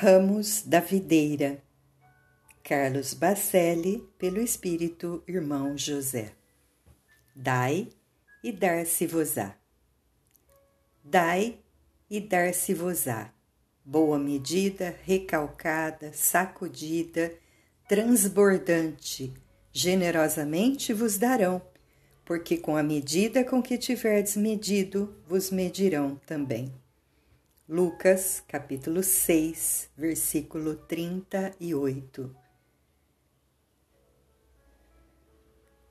Ramos da Videira, Carlos Bacelli, pelo Espírito Irmão José. Dai e dar-se-vos-á. Dai e dar-se-vos-á. Boa medida, recalcada, sacudida, transbordante, generosamente vos darão, porque com a medida com que tiverdes medido, vos medirão também. Lucas, capítulo 6, versículo 38.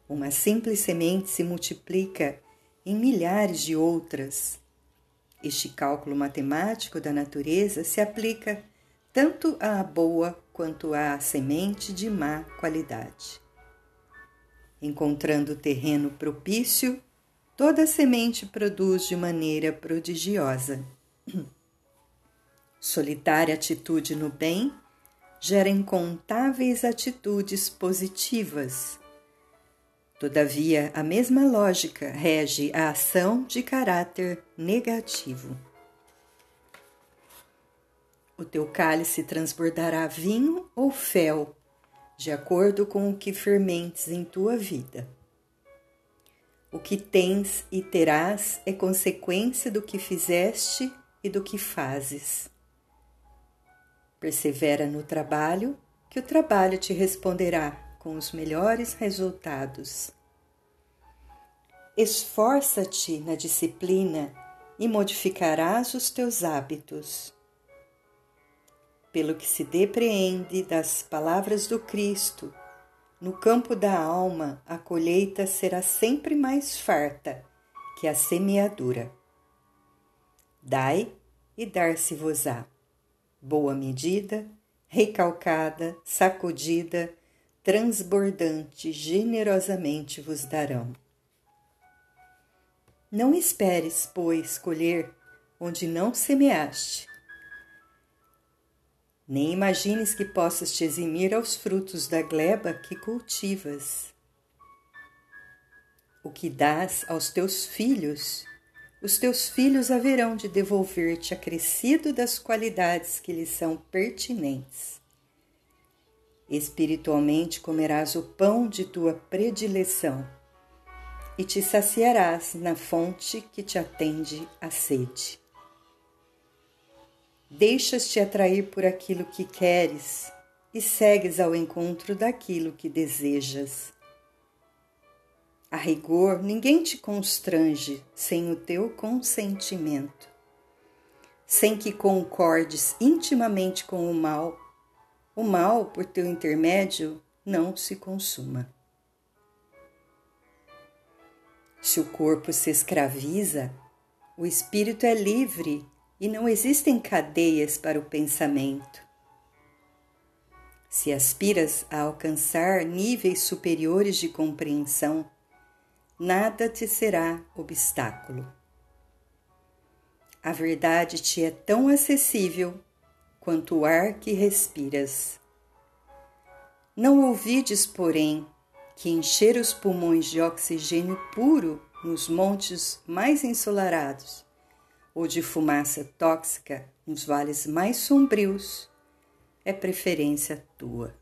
Uma simples semente se multiplica em milhares de outras. Este cálculo matemático da natureza se aplica tanto à boa quanto à semente de má qualidade. Encontrando terreno propício, toda semente produz de maneira prodigiosa. Solitária atitude no bem gera incontáveis atitudes positivas. Todavia, a mesma lógica rege a ação de caráter negativo. O teu cálice transbordará vinho ou fel, de acordo com o que fermentes em tua vida. O que tens e terás é consequência do que fizeste e do que fazes. Persevera no trabalho, que o trabalho te responderá com os melhores resultados. Esforça-te na disciplina e modificarás os teus hábitos. Pelo que se depreende das palavras do Cristo, no campo da alma a colheita será sempre mais farta que a semeadura. Dai e dar-se-vos-á boa medida, recalcada, sacudida, transbordante, generosamente vos darão. Não esperes, pois, colher onde não semeaste. Nem imagines que possas te eximir aos frutos da gleba que cultivas. O que dás aos teus filhos os teus filhos haverão de devolver-te acrescido das qualidades que lhes são pertinentes. Espiritualmente comerás o pão de tua predileção e te saciarás na fonte que te atende à sede. Deixas-te atrair por aquilo que queres e segues ao encontro daquilo que desejas. A rigor, ninguém te constrange sem o teu consentimento. Sem que concordes intimamente com o mal, o mal, por teu intermédio, não se consuma. Se o corpo se escraviza, o espírito é livre e não existem cadeias para o pensamento. Se aspiras a alcançar níveis superiores de compreensão, nada te será obstáculo. A verdade te é tão acessível quanto o ar que respiras. Não ouvides, porém, que encher os pulmões de oxigênio puro nos montes mais ensolarados ou de fumaça tóxica nos vales mais sombrios é preferência tua.